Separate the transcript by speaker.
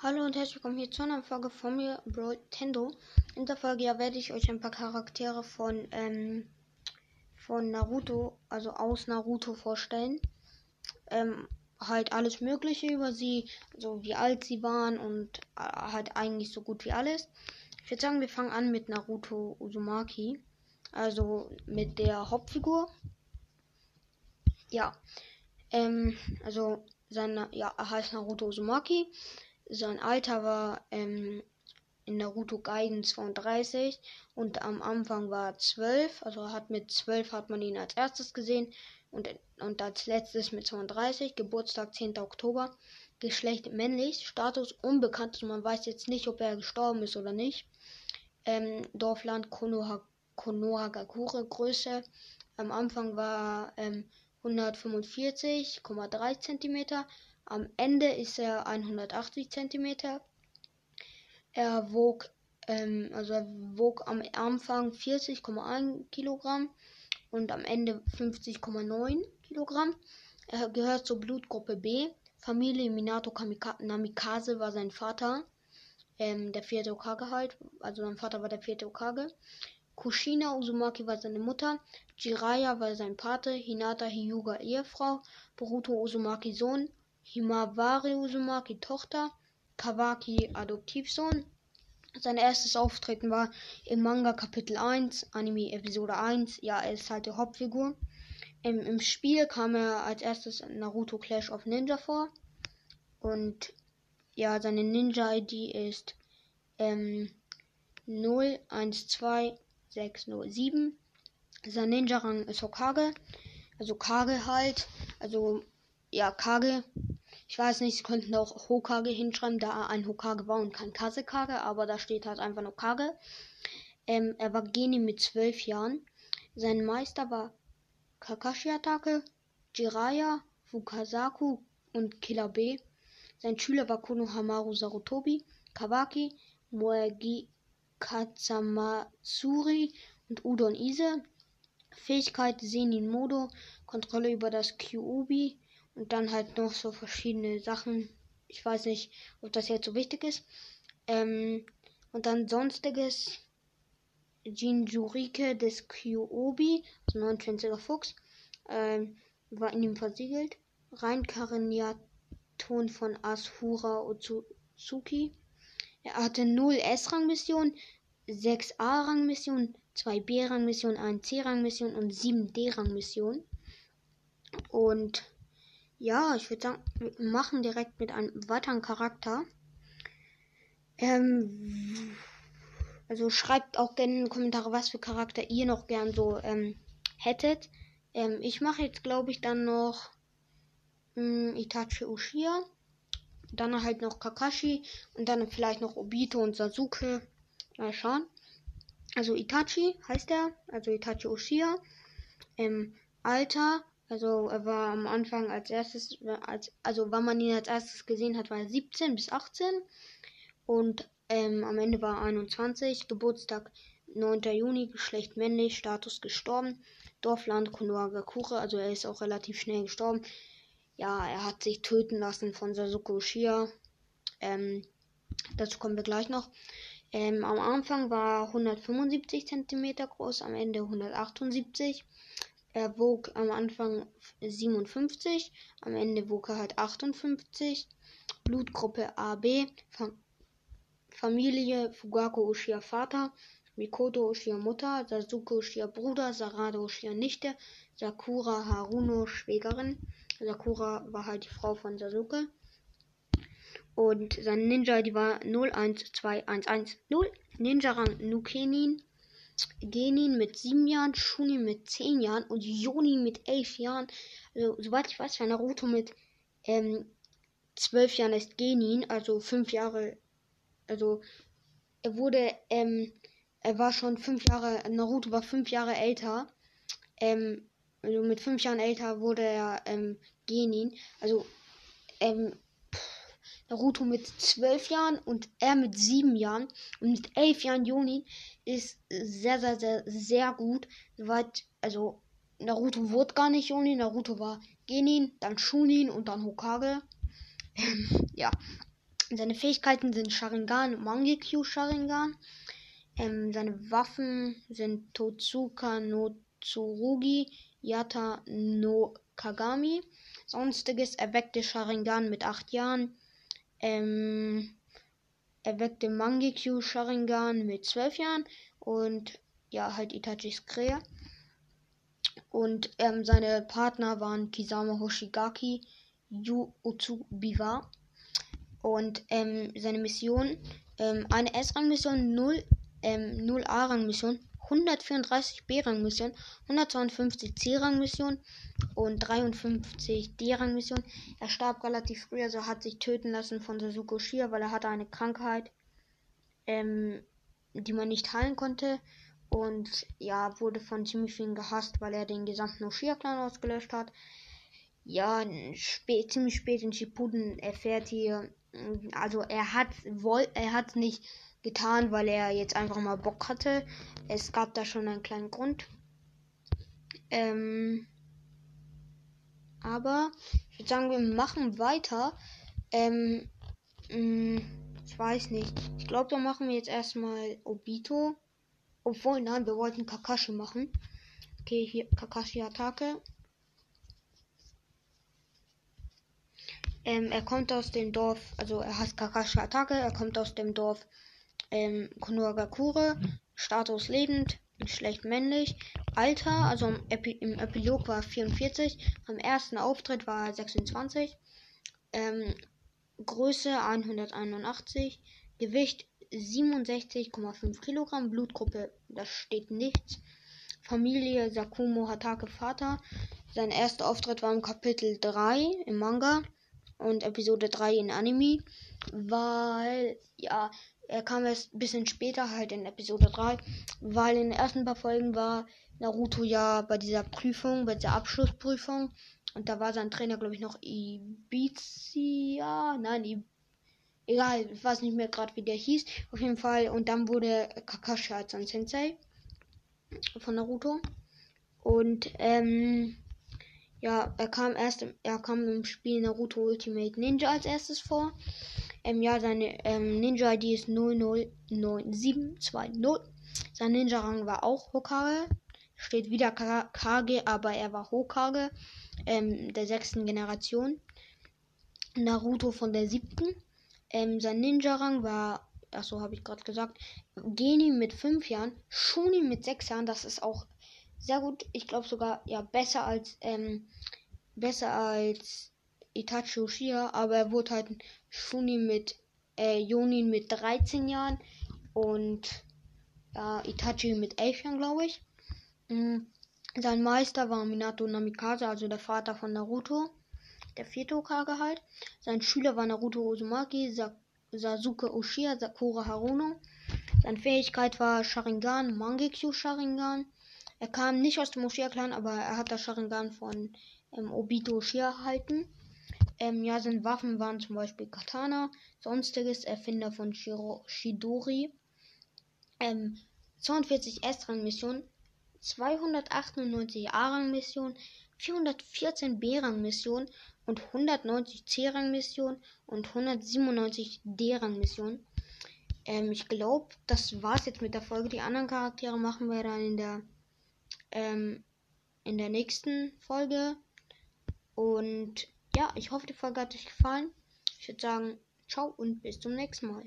Speaker 1: Hallo und herzlich willkommen hier zu einer Folge von mir, Bro Tendo. In der Folge ja, werde ich euch ein paar Charaktere von, ähm, von Naruto, also aus Naruto vorstellen. Ähm, halt alles Mögliche über sie, so wie alt sie waren und äh, halt eigentlich so gut wie alles. Ich würde sagen, wir fangen an mit Naruto Uzumaki, also mit der Hauptfigur. Ja, ähm, also sein, ja, er heißt Naruto Uzumaki. Sein Alter war ähm, in Naruto Gaiden 32 und am Anfang war 12. Also hat mit 12 hat man ihn als erstes gesehen und, und als letztes mit 32. Geburtstag 10. Oktober. Geschlecht männlich, Status unbekannt, also man weiß jetzt nicht, ob er gestorben ist oder nicht. Ähm, Dorfland Konoha, Konohagakure, Größe. Am Anfang war ähm, 145,3 cm am Ende ist er 180 cm. Er wog, ähm, also er wog am Anfang 40,1 Kilogramm und am Ende 50,9 Kilogramm. Er gehört zur Blutgruppe B. Familie Minato Namikaze war sein Vater. Ähm, der vierte Okage halt. Also sein Vater war der vierte Okage. Kushina Uzumaki war seine Mutter. Jiraiya war sein Pate. Hinata Hyuga Ehefrau. Boruto Uzumaki Sohn. Himawari Uzumaki Tochter, Kawaki Adoptivsohn. Sein erstes Auftreten war im Manga Kapitel 1, Anime Episode 1. Ja, er ist halt die Hauptfigur. Im, Im Spiel kam er als erstes Naruto Clash of Ninja vor. Und ja, seine Ninja-ID ist ähm, 012607. Sein Ninja-Rang ist Hokage. Also Kage halt. Also ja, Kage ich weiß nicht, sie könnten auch Hokage hinschreiben, da er ein Hokage war und kein Kasekage, aber da steht halt einfach nur Kage. Ähm, er war Geni mit zwölf Jahren. Sein Meister war Kakashi-Attacke, Jiraiya, Fukasaku und Killer B. Sein Schüler war Konohamaru Sarutobi, Kawaki, Moegi Katsamatsuri und Udon Ise. Fähigkeit Senin Modo, Kontrolle über das Kyuubi, und dann halt noch so verschiedene Sachen. Ich weiß nicht, ob das jetzt so wichtig ist. Ähm, und dann sonstiges. Jinjurike des Kyuobi, also 29er Fuchs, ähm, war in ihm versiegelt. Reinkarnaton von Asura Otsuki. Er hatte 0 S-Rang-Missionen, 6 A-Rang-Missionen, 2 B-Rang-Missionen, 1 C-Rang-Mission und 7 D-Rang-Missionen. Und ja, ich würde sagen, wir machen direkt mit einem weiteren Charakter. Ähm, also schreibt auch gerne in die Kommentare, was für Charakter ihr noch gern so ähm, hättet. Ähm, ich mache jetzt, glaube ich, dann noch ähm, Itachi Ushia. Dann halt noch Kakashi. Und dann vielleicht noch Obito und Sasuke. Mal schauen. Also Itachi heißt er. Also Itachi Ushia. Ähm, Alter also er war am Anfang als erstes, als, also wann man ihn als erstes gesehen hat, war er 17 bis 18 und ähm, am Ende war er 21, Geburtstag 9. Juni, Geschlecht männlich, Status gestorben, Dorfland Konohagakure, also er ist auch relativ schnell gestorben. Ja, er hat sich töten lassen von Sasuke Uchiha. Ähm, dazu kommen wir gleich noch. Ähm, am Anfang war er 175 cm groß, am Ende 178 er wog am Anfang 57, am Ende wog er halt 58. Blutgruppe AB, Fam Familie Fugaku Ushia Vater, Mikoto Ushia Mutter, Sasuke Ushia Bruder, Sarada Ushia Nichte, Sakura Haruno Schwägerin. Sakura war halt die Frau von Sasuke. Und sein Ninja, die war 01211. Ninja Rang Nukenin. Genin mit sieben Jahren, Shuni mit zehn Jahren und Joni mit elf Jahren. Also, soweit ich weiß, war Naruto mit ähm, zwölf Jahren ist Genin, also fünf Jahre. Also, er wurde, ähm, er war schon fünf Jahre, Naruto war fünf Jahre älter. Ähm, also mit fünf Jahren älter wurde er ähm, Genin. Also, ähm, Naruto mit zwölf Jahren und er mit sieben Jahren und mit elf Jahren Joni ist sehr, sehr, sehr, sehr gut. Soweit, also Naruto wurde gar nicht Joni, Naruto war Genin, dann Shunin und dann Hokage. ja. Seine Fähigkeiten sind Sharingan, Mangekyo Sharingan. Ähm, seine Waffen sind Totsuka no Tsurugi, Yata no Kagami. Sonstiges erweckte Sharingan mit 8 Jahren. Ähm, erweckte Mangekyo Sharingan mit 12 Jahren. Und ja, halt Itachis Krähe. Und ähm, seine Partner waren Kisama Hoshigaki, Yu Utsubiwa. Und ähm, seine Mission, ähm, eine S-Rang-Mission, 0, ähm, 0 A-Rang-Mission, 134 B-Rang-Mission, 152 C-Rang-Mission und 53 D-Rang-Mission. Er starb relativ früh, also hat sich töten lassen von Sasuke Shia, weil er hatte eine Krankheit, ähm, die man nicht heilen konnte. Und ja, wurde von ziemlich vielen gehasst, weil er den gesamten Oshia-Clan ausgelöscht hat. Ja, spät, ziemlich spät in Shippuden erfährt hier, also er hat woll, er hat nicht getan, weil er jetzt einfach mal Bock hatte. Es gab da schon einen kleinen Grund. Ähm, aber ich würde sagen, wir machen weiter. Ähm, mh, mm, ich weiß nicht. Ich glaube, da machen wir jetzt erstmal Obito. Obwohl, nein, wir wollten Kakashi machen. Okay, hier Kakashi Attacke. Ähm, er kommt aus dem Dorf, also er heißt Kakashi Attacke, er kommt aus dem Dorf ähm, Konohagakure. Status lebend, schlecht männlich. Alter, also im, Epi im Epilog war 44. Am ersten Auftritt war er 26. Ähm, Größe 181. Gewicht 67,5 Kilogramm. Blutgruppe, das steht nichts. Familie Sakumo Hatake Vater. Sein erster Auftritt war im Kapitel 3 im Manga und Episode 3 in Anime. Weil, ja, er kam erst ein bisschen später, halt in Episode 3. Weil in den ersten paar Folgen war Naruto ja bei dieser Prüfung, bei dieser Abschlussprüfung. Und da war sein Trainer, glaube ich, noch Ibiza. Nein, Ibiza Egal, ich weiß nicht mehr gerade, wie der hieß. Auf jeden Fall. Und dann wurde Kakashi als sein Sensei von Naruto. Und ähm, ja, er kam erst, er kam im Spiel Naruto Ultimate Ninja als erstes vor. Ähm, ja, seine ähm, Ninja-ID ist 009720. Sein Ninja-Rang war auch Hokage. Steht wieder Kage, aber er war Hokage ähm, der sechsten Generation. Naruto von der siebten. Ähm, sein Ninja-Rang war, achso, habe ich gerade gesagt, Geni mit 5 Jahren, Shuni mit 6 Jahren, das ist auch sehr gut. Ich glaube sogar, ja, besser als, ähm, besser als Itachi Uchiha, aber er wurde halt Shuni mit, äh, Jonin mit 13 Jahren und ja, Itachi mit 11 Jahren, glaube ich. Mhm. Sein Meister war Minato Namikaze, also der Vater von Naruto der vierte Hokage halt. Sein Schüler war Naruto Uzumaki, Sa Sasuke Uchiha, Sakura Haruno. Seine Fähigkeit war Sharingan, Mangekyo Sharingan. Er kam nicht aus dem Uchiha-Clan, aber er hat das Sharingan von ähm, Obito Uchiha erhalten. Ähm, ja, seine Waffen waren zum Beispiel Katana, sonstiges Erfinder von Shiro Shidori. Ähm, 42 S-Rang-Missionen, 298 A-Rang-Missionen, 414 B-Rang-Missionen und 190 C-Rang-Missionen und 197 D-Rang-Missionen. Ähm, ich glaube, das war's jetzt mit der Folge. Die anderen Charaktere machen wir dann in der ähm, in der nächsten Folge. Und ja, ich hoffe, die Folge hat euch gefallen. Ich würde sagen, ciao und bis zum nächsten Mal.